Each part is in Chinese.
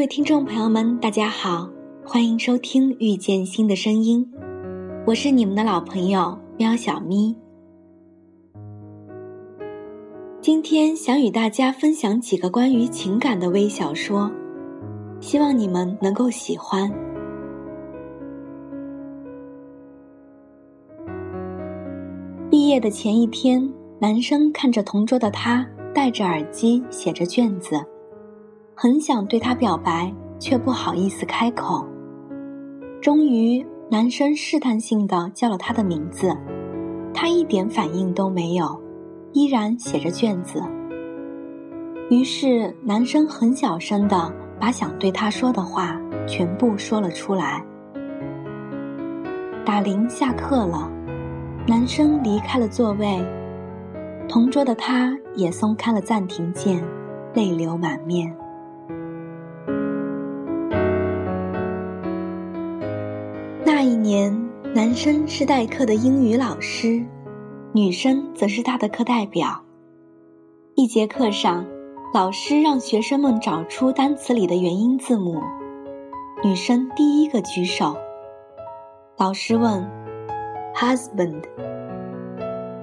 各位听众朋友们，大家好，欢迎收听《遇见新的声音》，我是你们的老朋友喵小咪。今天想与大家分享几个关于情感的微小说，希望你们能够喜欢。毕业的前一天，男生看着同桌的他戴着耳机写着卷子。很想对他表白，却不好意思开口。终于，男生试探性的叫了他的名字，他一点反应都没有，依然写着卷子。于是，男生很小声的把想对他说的话全部说了出来。打铃下课了，男生离开了座位，同桌的他也松开了暂停键，泪流满面。那一年，男生是代课的英语老师，女生则是他的课代表。一节课上，老师让学生们找出单词里的元音字母，女生第一个举手。老师问：“husband。”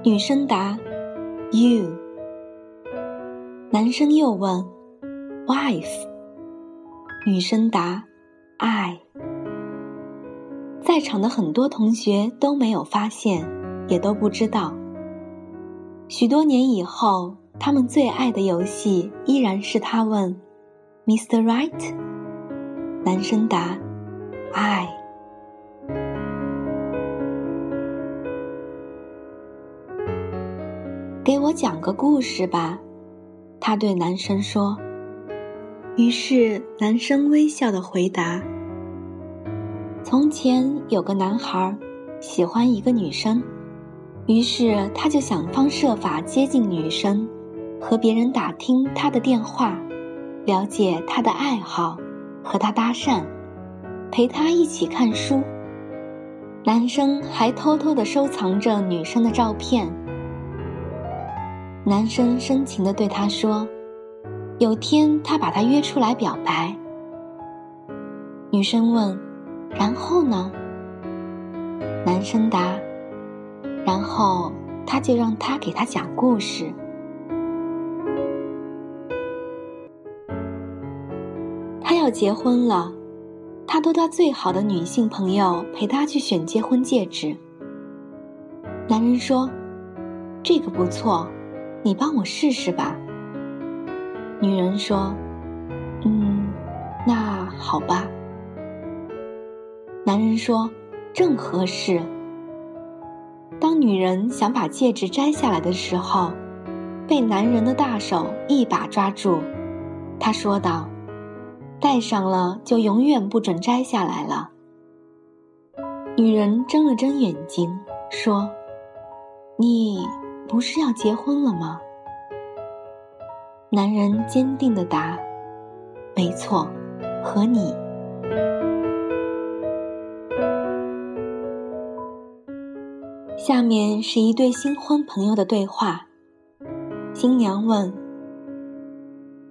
女生答：“you。”男生又问：“wife。”女生答：“I。”在场的很多同学都没有发现，也都不知道。许多年以后，他们最爱的游戏依然是他问：“Mr. Right？” 男生答：“I。”给我讲个故事吧，他对男生说。于是，男生微笑的回答。从前有个男孩，喜欢一个女生，于是他就想方设法接近女生，和别人打听她的电话，了解她的爱好，和她搭讪，陪她一起看书。男生还偷偷的收藏着女生的照片。男生深情的对她说：“有天他把她约出来表白。”女生问。然后呢？男生答：“然后他就让他给他讲故事。”他要结婚了，他托他最好的女性朋友陪他去选结婚戒指。男人说：“这个不错，你帮我试试吧。”女人说：“嗯，那好吧。”男人说：“正合适。”当女人想把戒指摘下来的时候，被男人的大手一把抓住。他说道：“戴上了就永远不准摘下来了。”女人睁了睁眼睛，说：“你不是要结婚了吗？”男人坚定的答：“没错，和你。”下面是一对新婚朋友的对话。新娘问：“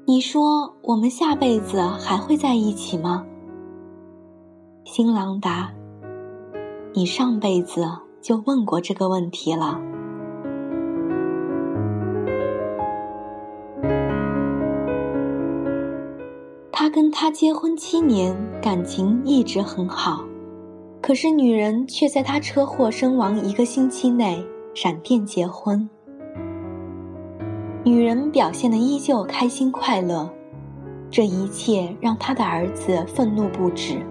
你说我们下辈子还会在一起吗？”新郎答：“你上辈子就问过这个问题了。”他跟他结婚七年，感情一直很好。可是，女人却在他车祸身亡一个星期内闪电结婚。女人表现的依旧开心快乐，这一切让他的儿子愤怒不止。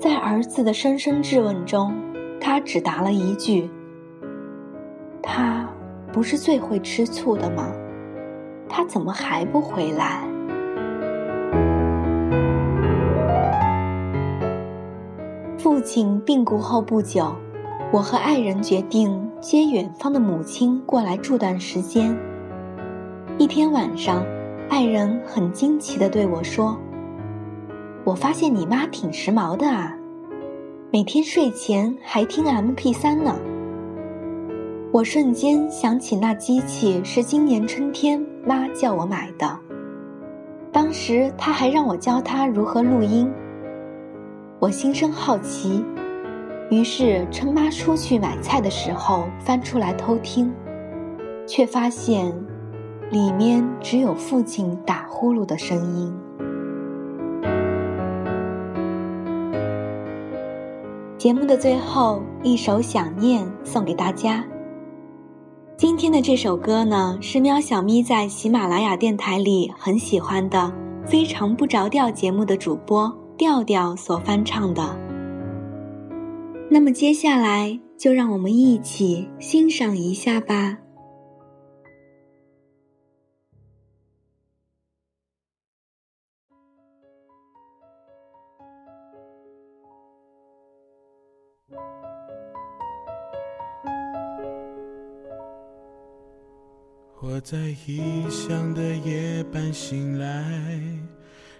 在儿子的声声质问中，他只答了一句：“他不是最会吃醋的吗？他怎么还不回来？”父亲病故后不久，我和爱人决定接远方的母亲过来住段时间。一天晚上，爱人很惊奇地对我说：“我发现你妈挺时髦的啊，每天睡前还听 MP3 呢。”我瞬间想起那机器是今年春天妈叫我买的。当时他还让我教他如何录音。我心生好奇，于是趁妈出去买菜的时候翻出来偷听，却发现里面只有父亲打呼噜的声音。节目的最后一首《想念》送给大家。今天的这首歌呢，是喵小咪在喜马拉雅电台里很喜欢的《非常不着调》节目的主播调调所翻唱的。那么接下来就让我们一起欣赏一下吧。我在异乡的夜半醒来，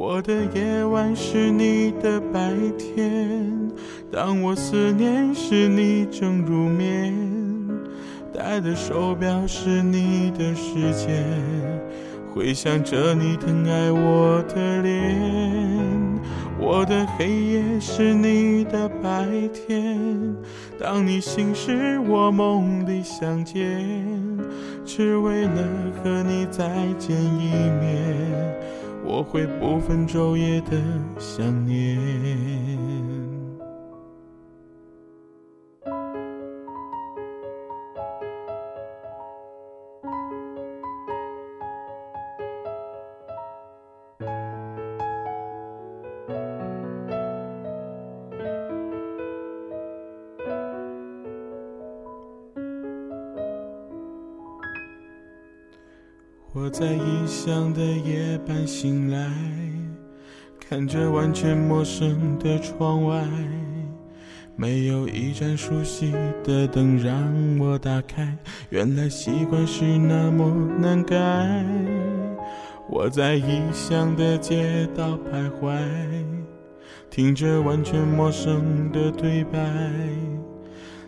我的夜晚是你的白天，当我思念时你正入眠，戴的手表是你的时间，回想着你疼爱我的脸。我的黑夜是你的白天，当你醒时，我梦里相见，只为了和你再见一面，我会不分昼夜的想念。我在异乡的夜半醒来，看着完全陌生的窗外，没有一盏熟悉的灯让我打开。原来习惯是那么难改。我在异乡的街道徘徊，听着完全陌生的对白。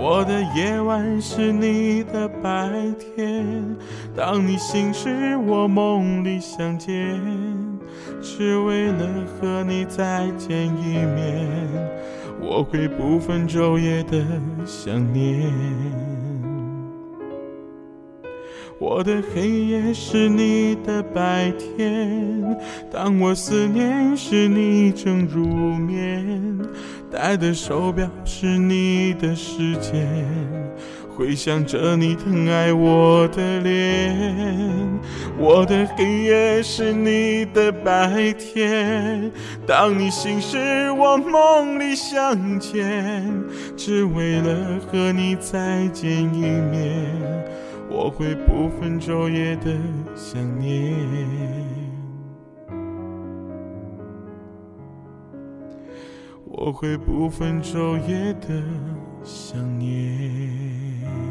我的夜晚是你的白天，当你醒时，我梦里相见，只为了和你再见一面，我会不分昼夜的想念。我的黑夜是你的白天，当我思念时，你正入眠。戴的手表是你的时间，回想着你疼爱我的脸。我的黑夜是你的白天，当你醒时，我梦里相见，只为了和你再见一面，我会不分昼夜的想念。我会不分昼夜的想念。